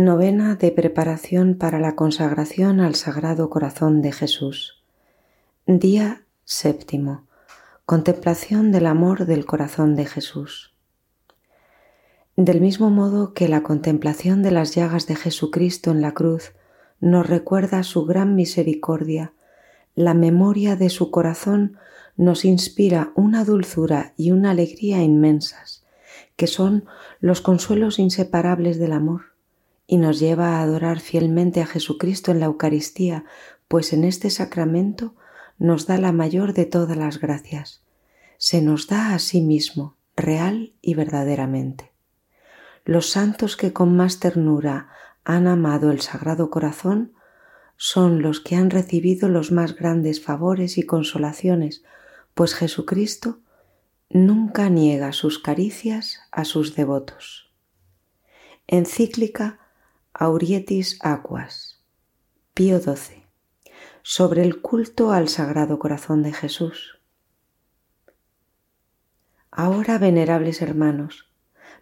Novena de preparación para la consagración al Sagrado Corazón de Jesús. Día séptimo. Contemplación del amor del corazón de Jesús. Del mismo modo que la contemplación de las llagas de Jesucristo en la cruz nos recuerda su gran misericordia, la memoria de su corazón nos inspira una dulzura y una alegría inmensas, que son los consuelos inseparables del amor y nos lleva a adorar fielmente a Jesucristo en la Eucaristía, pues en este sacramento nos da la mayor de todas las gracias. Se nos da a sí mismo, real y verdaderamente. Los santos que con más ternura han amado el Sagrado Corazón son los que han recibido los más grandes favores y consolaciones, pues Jesucristo nunca niega sus caricias a sus devotos. Encíclica Aurietis Aquas, Pío XII, sobre el culto al Sagrado Corazón de Jesús. Ahora, venerables hermanos,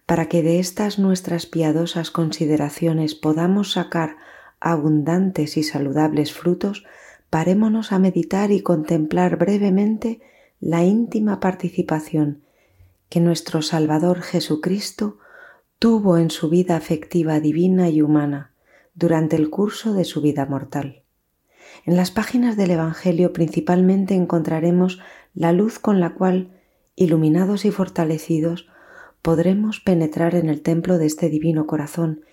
para que de estas nuestras piadosas consideraciones podamos sacar abundantes y saludables frutos, parémonos a meditar y contemplar brevemente la íntima participación que nuestro Salvador Jesucristo tuvo en su vida afectiva divina y humana durante el curso de su vida mortal. En las páginas del Evangelio principalmente encontraremos la luz con la cual, iluminados y fortalecidos, podremos penetrar en el templo de este divino corazón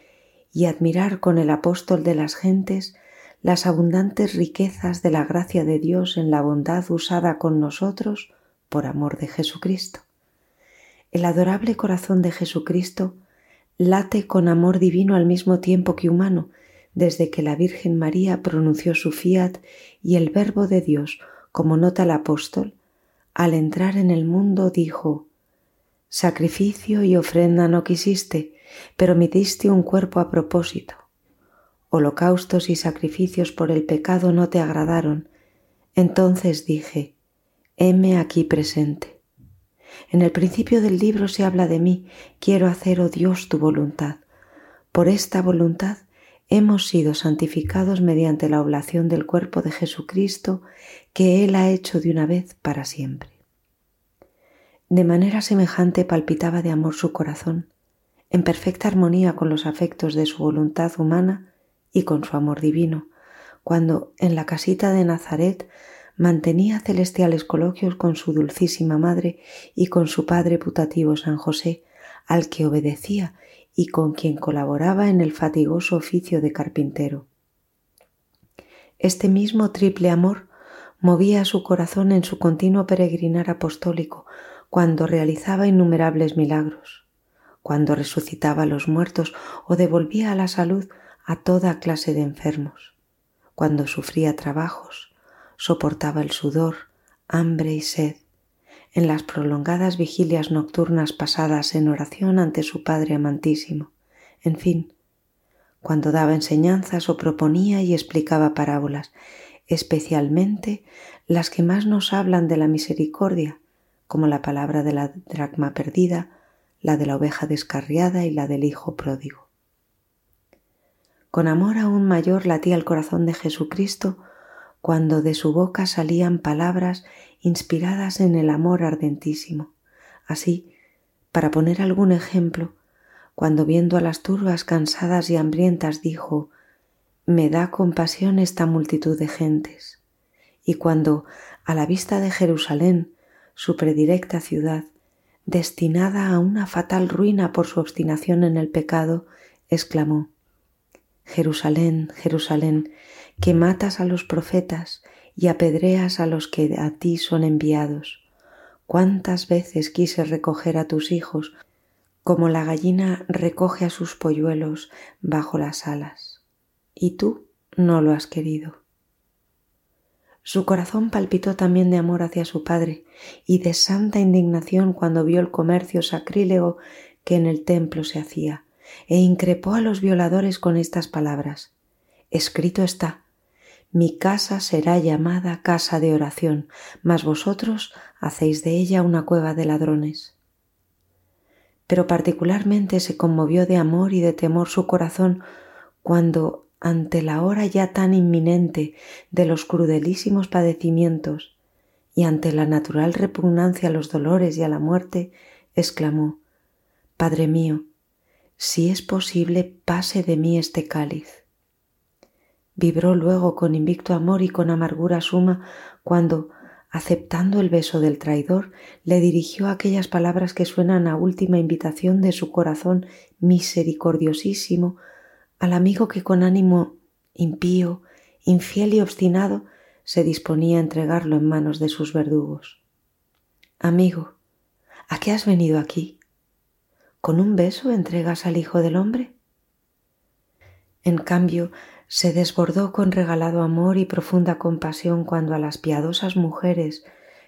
y admirar con el apóstol de las gentes las abundantes riquezas de la gracia de Dios en la bondad usada con nosotros por amor de Jesucristo. El adorable corazón de Jesucristo late con amor divino al mismo tiempo que humano, desde que la Virgen María pronunció su fiat y el Verbo de Dios, como nota el apóstol, al entrar en el mundo dijo, Sacrificio y ofrenda no quisiste, pero me diste un cuerpo a propósito. Holocaustos y sacrificios por el pecado no te agradaron. Entonces dije, heme aquí presente. En el principio del libro se habla de mí, quiero hacer, oh Dios, tu voluntad. Por esta voluntad hemos sido santificados mediante la oblación del cuerpo de Jesucristo que Él ha hecho de una vez para siempre. De manera semejante palpitaba de amor su corazón, en perfecta armonía con los afectos de su voluntad humana y con su amor divino, cuando en la casita de Nazaret mantenía celestiales coloquios con su dulcísima madre y con su padre putativo San José, al que obedecía y con quien colaboraba en el fatigoso oficio de carpintero. Este mismo triple amor movía su corazón en su continuo peregrinar apostólico, cuando realizaba innumerables milagros, cuando resucitaba a los muertos o devolvía a la salud a toda clase de enfermos, cuando sufría trabajos, soportaba el sudor, hambre y sed, en las prolongadas vigilias nocturnas pasadas en oración ante su Padre amantísimo, en fin, cuando daba enseñanzas o proponía y explicaba parábolas, especialmente las que más nos hablan de la misericordia, como la palabra de la dracma perdida, la de la oveja descarriada y la del hijo pródigo. Con amor aún mayor latía el corazón de Jesucristo cuando de su boca salían palabras inspiradas en el amor ardentísimo. Así, para poner algún ejemplo, cuando viendo a las turbas cansadas y hambrientas dijo, Me da compasión esta multitud de gentes. Y cuando, a la vista de Jerusalén, su predilecta ciudad, destinada a una fatal ruina por su obstinación en el pecado, exclamó, Jerusalén, Jerusalén, que matas a los profetas y apedreas a los que a ti son enviados. Cuántas veces quise recoger a tus hijos, como la gallina recoge a sus polluelos bajo las alas, y tú no lo has querido. Su corazón palpitó también de amor hacia su padre y de santa indignación cuando vio el comercio sacrílego que en el templo se hacía, e increpó a los violadores con estas palabras Escrito está mi casa será llamada casa de oración, mas vosotros hacéis de ella una cueva de ladrones. Pero particularmente se conmovió de amor y de temor su corazón cuando ante la hora ya tan inminente de los crudelísimos padecimientos y ante la natural repugnancia a los dolores y a la muerte, exclamó, Padre mío, si es posible, pase de mí este cáliz. Vibró luego con invicto amor y con amargura suma cuando, aceptando el beso del traidor, le dirigió aquellas palabras que suenan a última invitación de su corazón misericordiosísimo al amigo que con ánimo impío, infiel y obstinado se disponía a entregarlo en manos de sus verdugos. Amigo, ¿a qué has venido aquí? ¿Con un beso entregas al Hijo del Hombre? En cambio, se desbordó con regalado amor y profunda compasión cuando a las piadosas mujeres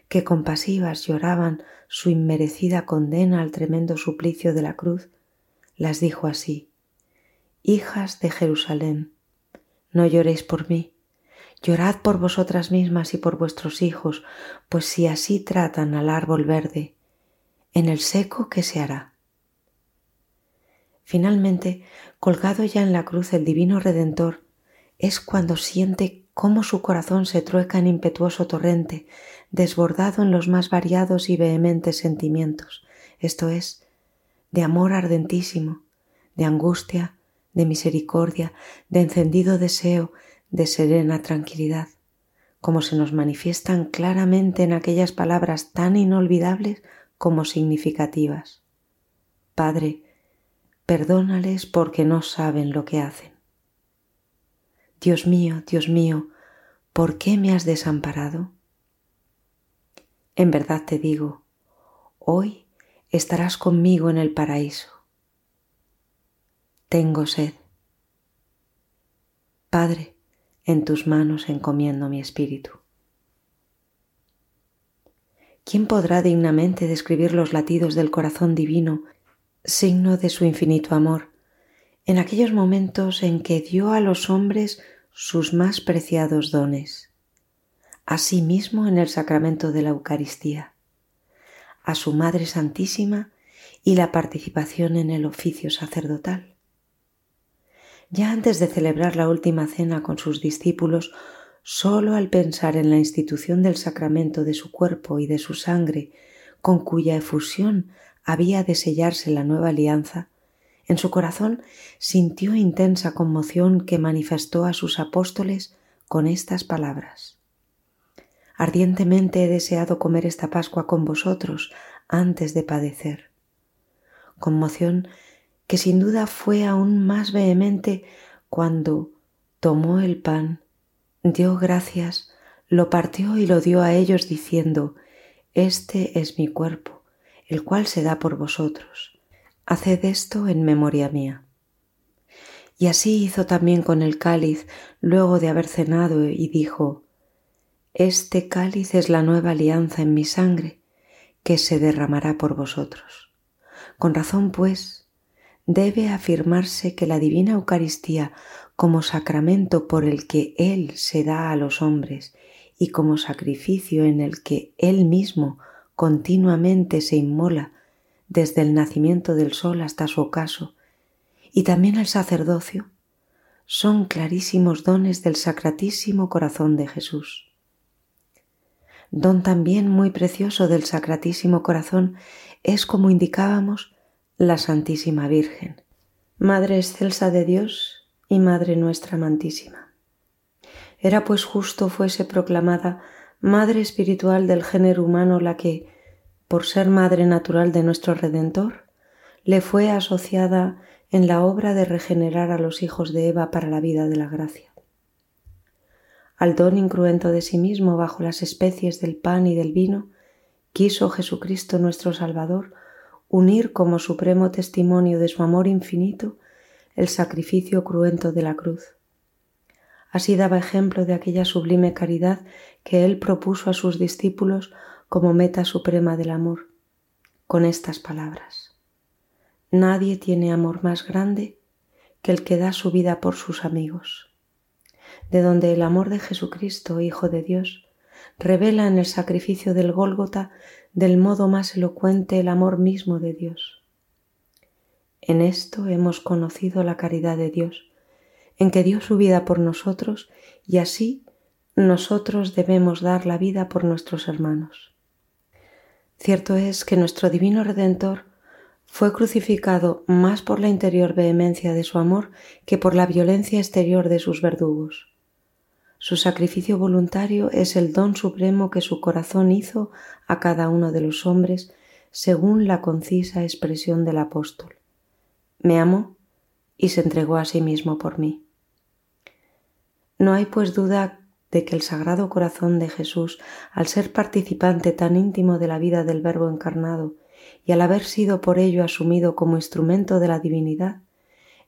que compasivas lloraban su inmerecida condena al tremendo suplicio de la cruz, las dijo así, Hijas de Jerusalén, no lloréis por mí, llorad por vosotras mismas y por vuestros hijos, pues si así tratan al árbol verde, en el seco, ¿qué se hará? Finalmente, colgado ya en la cruz el divino Redentor, es cuando siente cómo su corazón se trueca en impetuoso torrente, desbordado en los más variados y vehementes sentimientos, esto es, de amor ardentísimo, de angustia, de misericordia, de encendido deseo, de serena tranquilidad, como se nos manifiestan claramente en aquellas palabras tan inolvidables como significativas. Padre, perdónales porque no saben lo que hacen. Dios mío, Dios mío, ¿por qué me has desamparado? En verdad te digo, hoy estarás conmigo en el paraíso. Tengo sed. Padre, en tus manos encomiendo mi espíritu. ¿Quién podrá dignamente describir los latidos del corazón divino signo de su infinito amor, en aquellos momentos en que dio a los hombres sus más preciados dones, asimismo en el sacramento de la Eucaristía, a su Madre Santísima y la participación en el oficio sacerdotal. Ya antes de celebrar la última cena con sus discípulos, sólo al pensar en la institución del sacramento de su cuerpo y de su sangre, con cuya efusión había de sellarse la nueva alianza, en su corazón sintió intensa conmoción que manifestó a sus apóstoles con estas palabras. Ardientemente he deseado comer esta Pascua con vosotros antes de padecer. Conmoción que sin duda fue aún más vehemente cuando tomó el pan, dio gracias, lo partió y lo dio a ellos diciendo, Este es mi cuerpo el cual se da por vosotros. Haced esto en memoria mía. Y así hizo también con el cáliz luego de haber cenado y dijo, Este cáliz es la nueva alianza en mi sangre, que se derramará por vosotros. Con razón, pues, debe afirmarse que la divina Eucaristía, como sacramento por el que Él se da a los hombres y como sacrificio en el que Él mismo continuamente se inmola desde el nacimiento del sol hasta su ocaso, y también el sacerdocio, son clarísimos dones del sacratísimo corazón de Jesús. Don también muy precioso del sacratísimo corazón es, como indicábamos, la Santísima Virgen, Madre excelsa de Dios y Madre nuestra amantísima. Era pues justo fuese proclamada madre espiritual del género humano la que, por ser madre natural de nuestro Redentor, le fue asociada en la obra de regenerar a los hijos de Eva para la vida de la gracia. Al don incruento de sí mismo bajo las especies del pan y del vino, quiso Jesucristo nuestro Salvador unir como supremo testimonio de su amor infinito el sacrificio cruento de la cruz. Así daba ejemplo de aquella sublime caridad que él propuso a sus discípulos como meta suprema del amor, con estas palabras. Nadie tiene amor más grande que el que da su vida por sus amigos, de donde el amor de Jesucristo, Hijo de Dios, revela en el sacrificio del Gólgota del modo más elocuente el amor mismo de Dios. En esto hemos conocido la caridad de Dios, en que dio su vida por nosotros y así nosotros debemos dar la vida por nuestros hermanos. Cierto es que nuestro Divino Redentor fue crucificado más por la interior vehemencia de su amor que por la violencia exterior de sus verdugos. Su sacrificio voluntario es el don supremo que su corazón hizo a cada uno de los hombres según la concisa expresión del apóstol. Me amó y se entregó a sí mismo por mí. No hay pues duda de que el Sagrado Corazón de Jesús, al ser participante tan íntimo de la vida del Verbo encarnado y al haber sido por ello asumido como instrumento de la divinidad,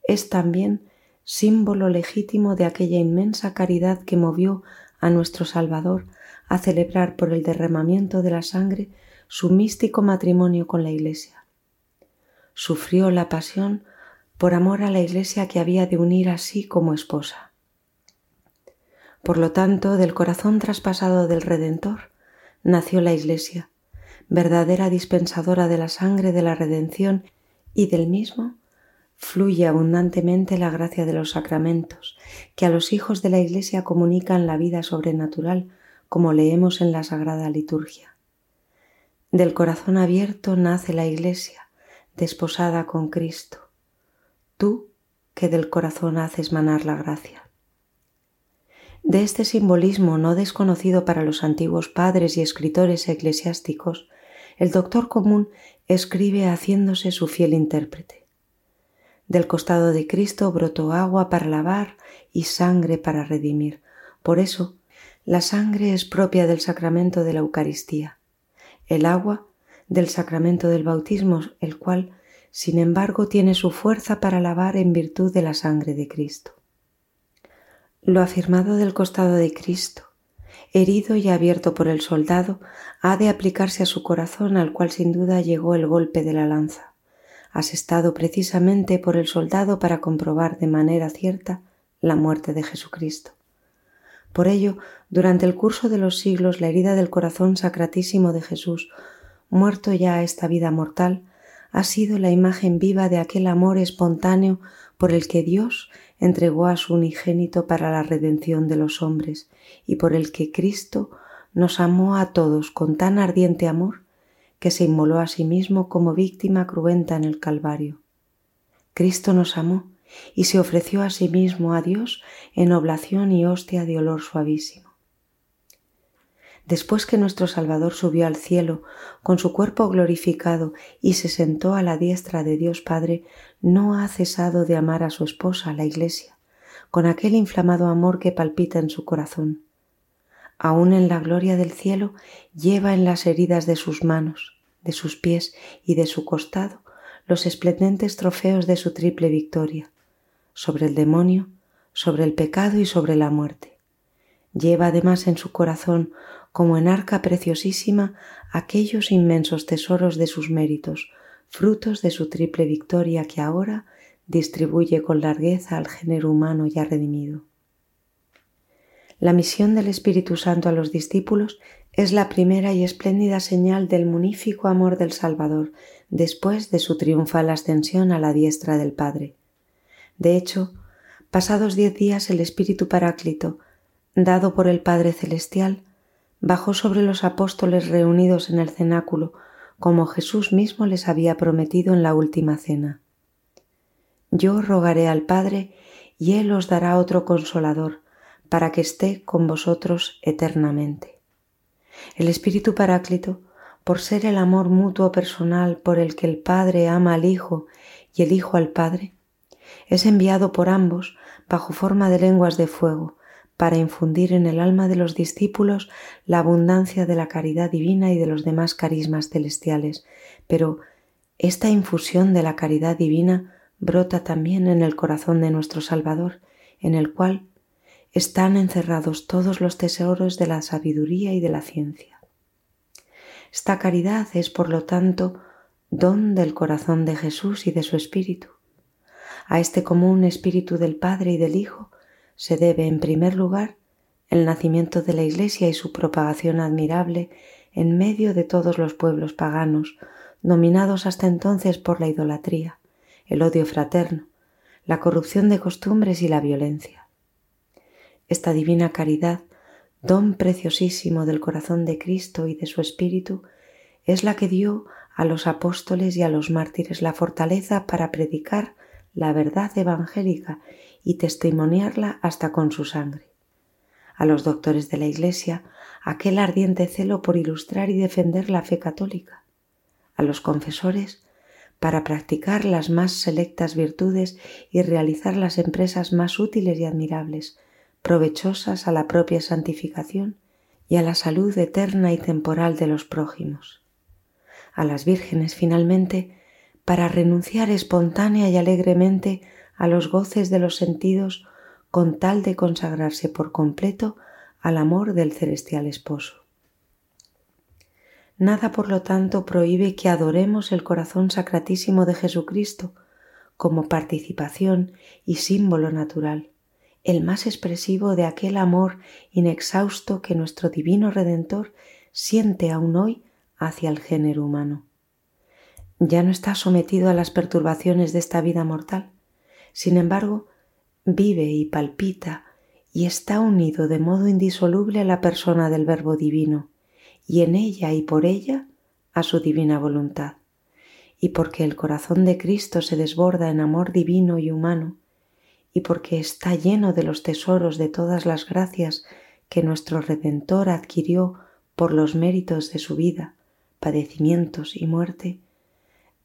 es también símbolo legítimo de aquella inmensa caridad que movió a nuestro Salvador a celebrar por el derramamiento de la sangre su místico matrimonio con la Iglesia. Sufrió la pasión por amor a la Iglesia que había de unir así como esposa. Por lo tanto, del corazón traspasado del Redentor nació la Iglesia, verdadera dispensadora de la sangre de la redención y del mismo fluye abundantemente la gracia de los sacramentos, que a los hijos de la Iglesia comunican la vida sobrenatural, como leemos en la Sagrada Liturgia. Del corazón abierto nace la Iglesia, desposada con Cristo. Tú que del corazón haces manar la gracia. De este simbolismo no desconocido para los antiguos padres y escritores eclesiásticos, el doctor común escribe haciéndose su fiel intérprete. Del costado de Cristo brotó agua para lavar y sangre para redimir. Por eso, la sangre es propia del sacramento de la Eucaristía, el agua del sacramento del bautismo, el cual, sin embargo, tiene su fuerza para lavar en virtud de la sangre de Cristo. Lo afirmado del costado de Cristo, herido y abierto por el soldado, ha de aplicarse a su corazón al cual sin duda llegó el golpe de la lanza asestado precisamente por el soldado para comprobar de manera cierta la muerte de Jesucristo. Por ello, durante el curso de los siglos, la herida del corazón sacratísimo de Jesús, muerto ya a esta vida mortal, ha sido la imagen viva de aquel amor espontáneo por el que Dios entregó a su unigénito para la redención de los hombres y por el que Cristo nos amó a todos con tan ardiente amor que se inmoló a sí mismo como víctima cruenta en el Calvario. Cristo nos amó y se ofreció a sí mismo a Dios en oblación y hostia de olor suavísimo. Después que nuestro Salvador subió al cielo con su cuerpo glorificado y se sentó a la diestra de Dios Padre, no ha cesado de amar a su esposa, la Iglesia, con aquel inflamado amor que palpita en su corazón aún en la gloria del cielo, lleva en las heridas de sus manos, de sus pies y de su costado los esplendentes trofeos de su triple victoria, sobre el demonio, sobre el pecado y sobre la muerte. Lleva además en su corazón, como en arca preciosísima, aquellos inmensos tesoros de sus méritos, frutos de su triple victoria que ahora distribuye con largueza al género humano ya redimido. La misión del Espíritu Santo a los discípulos es la primera y espléndida señal del munífico amor del Salvador después de su triunfal ascensión a la diestra del Padre. De hecho, pasados diez días el Espíritu Paráclito, dado por el Padre Celestial, bajó sobre los apóstoles reunidos en el cenáculo, como Jesús mismo les había prometido en la última cena. Yo rogaré al Padre y Él os dará otro consolador, para que esté con vosotros eternamente. El Espíritu Paráclito, por ser el amor mutuo personal por el que el Padre ama al Hijo y el Hijo al Padre, es enviado por ambos bajo forma de lenguas de fuego, para infundir en el alma de los discípulos la abundancia de la caridad divina y de los demás carismas celestiales. Pero esta infusión de la caridad divina brota también en el corazón de nuestro Salvador, en el cual están encerrados todos los tesoros de la sabiduría y de la ciencia. Esta caridad es, por lo tanto, don del corazón de Jesús y de su Espíritu. A este común Espíritu del Padre y del Hijo se debe, en primer lugar, el nacimiento de la Iglesia y su propagación admirable en medio de todos los pueblos paganos, dominados hasta entonces por la idolatría, el odio fraterno, la corrupción de costumbres y la violencia. Esta divina caridad, don preciosísimo del corazón de Cristo y de su Espíritu, es la que dio a los apóstoles y a los mártires la fortaleza para predicar la verdad evangélica y testimoniarla hasta con su sangre. A los doctores de la Iglesia aquel ardiente celo por ilustrar y defender la fe católica. A los confesores para practicar las más selectas virtudes y realizar las empresas más útiles y admirables, provechosas a la propia santificación y a la salud eterna y temporal de los prójimos. A las vírgenes, finalmente, para renunciar espontánea y alegremente a los goces de los sentidos con tal de consagrarse por completo al amor del celestial esposo. Nada, por lo tanto, prohíbe que adoremos el corazón sacratísimo de Jesucristo como participación y símbolo natural, el más expresivo de aquel amor inexhausto que nuestro divino Redentor siente aún hoy hacia el género humano. Ya no está sometido a las perturbaciones de esta vida mortal, sin embargo, vive y palpita y está unido de modo indisoluble a la persona del Verbo Divino, y en ella y por ella a su divina voluntad. Y porque el corazón de Cristo se desborda en amor divino y humano, y porque está lleno de los tesoros de todas las gracias que nuestro Redentor adquirió por los méritos de su vida, padecimientos y muerte,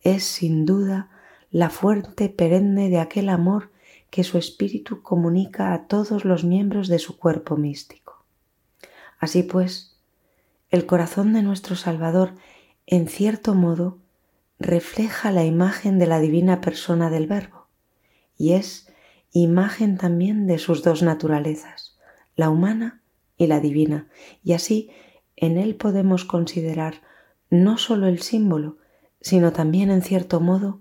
es sin duda la fuente perenne de aquel amor que su espíritu comunica a todos los miembros de su cuerpo místico. Así pues, el corazón de nuestro Salvador, en cierto modo, refleja la imagen de la divina persona del Verbo y es imagen también de sus dos naturalezas, la humana y la divina, y así en él podemos considerar no sólo el símbolo, sino también en cierto modo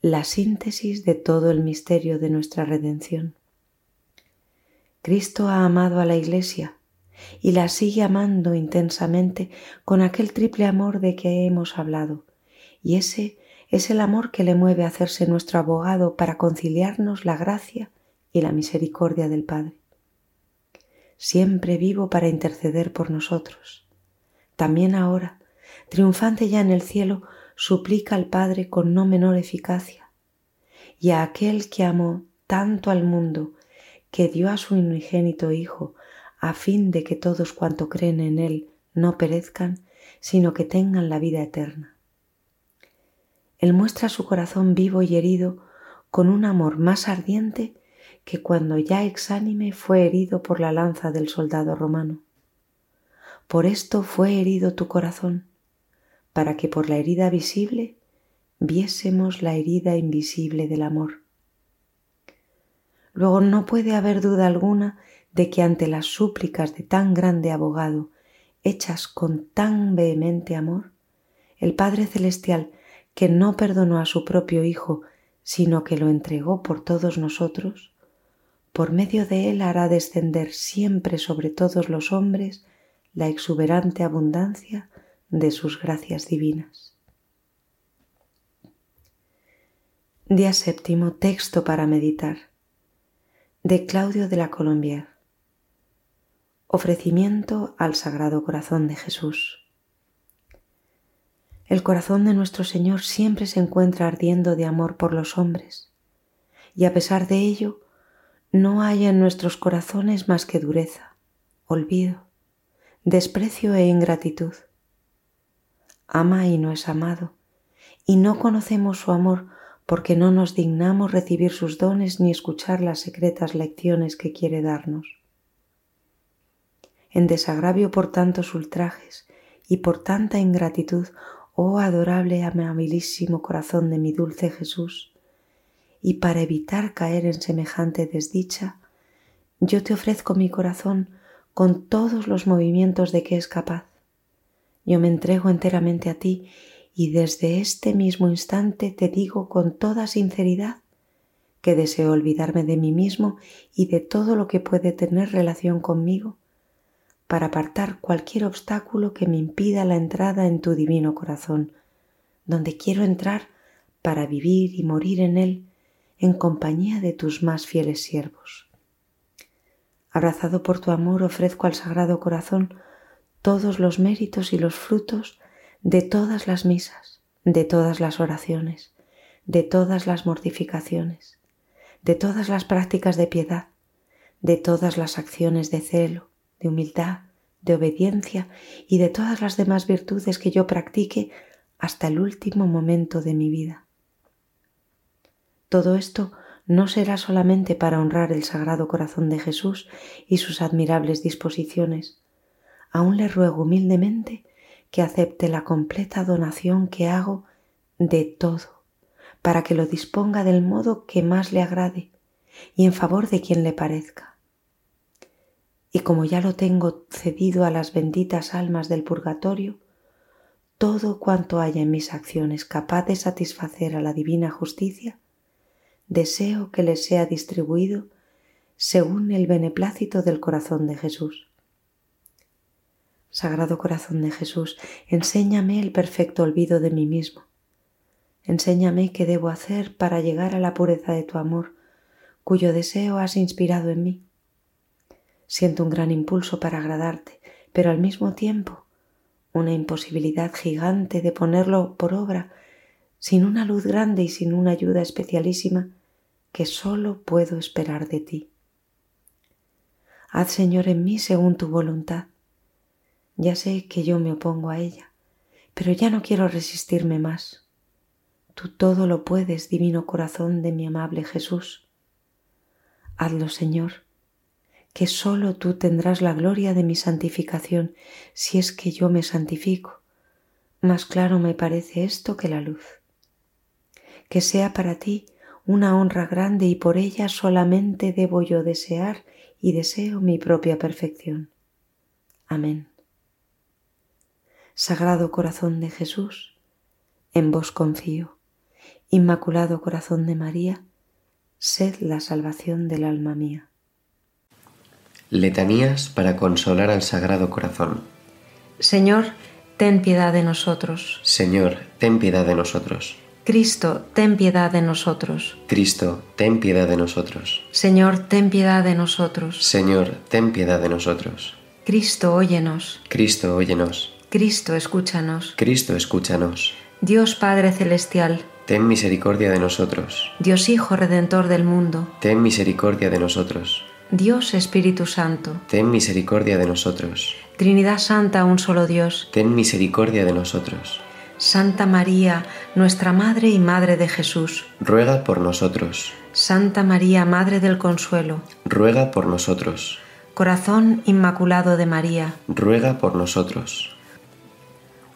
la síntesis de todo el misterio de nuestra redención. Cristo ha amado a la Iglesia y la sigue amando intensamente con aquel triple amor de que hemos hablado, y ese es el amor que le mueve a hacerse nuestro abogado para conciliarnos la gracia y la misericordia del Padre. Siempre vivo para interceder por nosotros. También ahora, triunfante ya en el cielo, suplica al Padre con no menor eficacia, y a aquel que amó tanto al mundo, que dio a su unigénito Hijo a fin de que todos cuanto creen en Él no perezcan, sino que tengan la vida eterna. Él muestra su corazón vivo y herido con un amor más ardiente que cuando ya exánime fue herido por la lanza del soldado romano. Por esto fue herido tu corazón, para que por la herida visible viésemos la herida invisible del amor. Luego no puede haber duda alguna de que ante las súplicas de tan grande abogado, hechas con tan vehemente amor, el Padre Celestial, que no perdonó a su propio Hijo, sino que lo entregó por todos nosotros, por medio de él hará descender siempre sobre todos los hombres la exuberante abundancia de sus gracias divinas. Día séptimo, texto para meditar, de Claudio de la Colombier. Ofrecimiento al Sagrado Corazón de Jesús. El corazón de nuestro Señor siempre se encuentra ardiendo de amor por los hombres, y a pesar de ello, no hay en nuestros corazones más que dureza, olvido, desprecio e ingratitud. Ama y no es amado, y no conocemos su amor porque no nos dignamos recibir sus dones ni escuchar las secretas lecciones que quiere darnos en desagravio por tantos ultrajes y por tanta ingratitud, oh adorable y amabilísimo corazón de mi dulce Jesús, y para evitar caer en semejante desdicha, yo te ofrezco mi corazón con todos los movimientos de que es capaz. Yo me entrego enteramente a ti y desde este mismo instante te digo con toda sinceridad que deseo olvidarme de mí mismo y de todo lo que puede tener relación conmigo para apartar cualquier obstáculo que me impida la entrada en tu divino corazón, donde quiero entrar para vivir y morir en él en compañía de tus más fieles siervos. Abrazado por tu amor, ofrezco al Sagrado Corazón todos los méritos y los frutos de todas las misas, de todas las oraciones, de todas las mortificaciones, de todas las prácticas de piedad, de todas las acciones de celo, de humildad, de obediencia y de todas las demás virtudes que yo practique hasta el último momento de mi vida. Todo esto no será solamente para honrar el Sagrado Corazón de Jesús y sus admirables disposiciones. Aún le ruego humildemente que acepte la completa donación que hago de todo, para que lo disponga del modo que más le agrade y en favor de quien le parezca. Y como ya lo tengo cedido a las benditas almas del purgatorio, todo cuanto haya en mis acciones capaz de satisfacer a la divina justicia, deseo que les sea distribuido según el beneplácito del corazón de Jesús. Sagrado corazón de Jesús, enséñame el perfecto olvido de mí mismo. Enséñame qué debo hacer para llegar a la pureza de tu amor, cuyo deseo has inspirado en mí. Siento un gran impulso para agradarte, pero al mismo tiempo una imposibilidad gigante de ponerlo por obra sin una luz grande y sin una ayuda especialísima que sólo puedo esperar de ti. Haz, Señor, en mí según tu voluntad. Ya sé que yo me opongo a ella, pero ya no quiero resistirme más. Tú todo lo puedes, divino corazón de mi amable Jesús. Hazlo, Señor, que sólo tú tendrás la gloria de mi santificación si es que yo me santifico. Más claro me parece esto que la luz. Que sea para ti una honra grande y por ella solamente debo yo desear y deseo mi propia perfección. Amén. Sagrado Corazón de Jesús, en vos confío. Inmaculado Corazón de María, sed la salvación del alma mía. Letanías para consolar al Sagrado Corazón. Señor, ten piedad de nosotros. Señor, ten piedad de nosotros. Cristo, ten piedad de nosotros. Cristo, ten piedad de nosotros. Señor, ten piedad de nosotros. Señor, ten piedad de nosotros. Cristo, óyenos. Cristo, óyenos. Cristo, escúchanos. Cristo, escúchanos. Dios Padre Celestial. Ten misericordia de nosotros. Dios Hijo Redentor del mundo. Ten misericordia de nosotros. Dios Espíritu Santo. Ten misericordia de nosotros. Trinidad Santa, un solo Dios. Ten misericordia de nosotros. Santa María, nuestra Madre y Madre de Jesús, ruega por nosotros. Santa María, Madre del Consuelo, ruega por nosotros. Corazón Inmaculado de María, ruega por nosotros.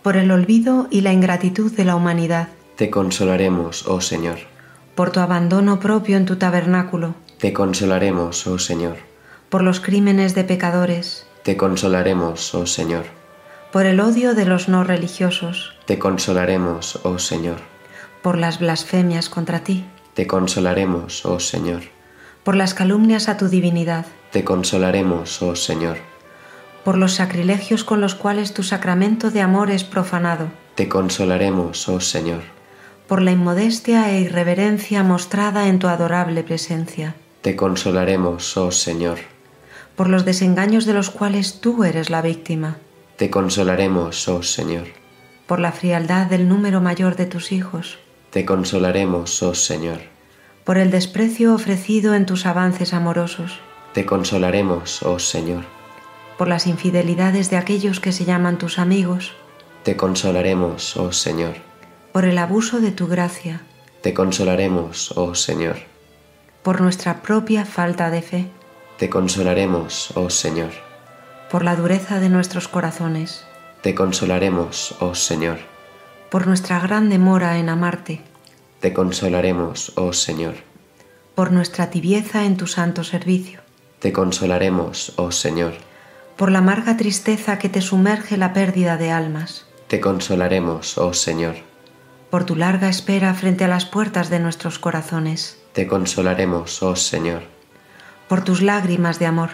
Por el olvido y la ingratitud de la humanidad, te consolaremos, oh Señor. Por tu abandono propio en tu tabernáculo, te consolaremos, oh Señor. Por los crímenes de pecadores, te consolaremos, oh Señor por el odio de los no religiosos. Te consolaremos, oh Señor. Por las blasfemias contra ti. Te consolaremos, oh Señor. Por las calumnias a tu divinidad. Te consolaremos, oh Señor. Por los sacrilegios con los cuales tu sacramento de amor es profanado. Te consolaremos, oh Señor. Por la inmodestia e irreverencia mostrada en tu adorable presencia. Te consolaremos, oh Señor. Por los desengaños de los cuales tú eres la víctima te consolaremos, oh Señor. Por la frialdad del número mayor de tus hijos. Te consolaremos, oh Señor. Por el desprecio ofrecido en tus avances amorosos. Te consolaremos, oh Señor. Por las infidelidades de aquellos que se llaman tus amigos. Te consolaremos, oh Señor. Por el abuso de tu gracia. Te consolaremos, oh Señor. Por nuestra propia falta de fe. Te consolaremos, oh Señor por la dureza de nuestros corazones. Te consolaremos, oh Señor. Por nuestra gran demora en amarte. Te consolaremos, oh Señor. Por nuestra tibieza en tu santo servicio. Te consolaremos, oh Señor. Por la amarga tristeza que te sumerge la pérdida de almas. Te consolaremos, oh Señor. Por tu larga espera frente a las puertas de nuestros corazones. Te consolaremos, oh Señor. Por tus lágrimas de amor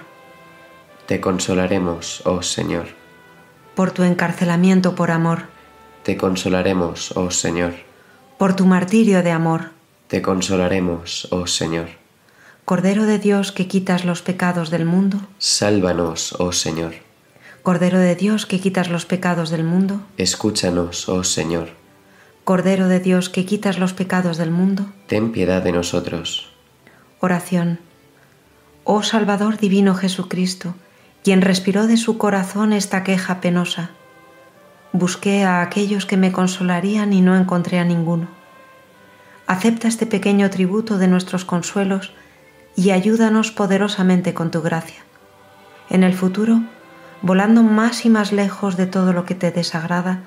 te consolaremos, oh Señor. Por tu encarcelamiento por amor. Te consolaremos, oh Señor. Por tu martirio de amor. Te consolaremos, oh Señor. Cordero de Dios que quitas los pecados del mundo. Sálvanos, oh Señor. Cordero de Dios que quitas los pecados del mundo. Escúchanos, oh Señor. Cordero de Dios que quitas los pecados del mundo. Ten piedad de nosotros. Oración. Oh Salvador divino Jesucristo, quien respiró de su corazón esta queja penosa. Busqué a aquellos que me consolarían y no encontré a ninguno. Acepta este pequeño tributo de nuestros consuelos y ayúdanos poderosamente con tu gracia. En el futuro, volando más y más lejos de todo lo que te desagrada,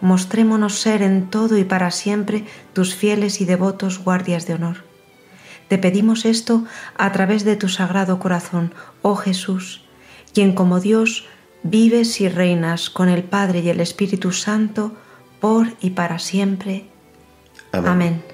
mostrémonos ser en todo y para siempre tus fieles y devotos guardias de honor. Te pedimos esto a través de tu sagrado corazón, oh Jesús, quien como Dios vives y reinas con el Padre y el Espíritu Santo por y para siempre. Amén. Amén.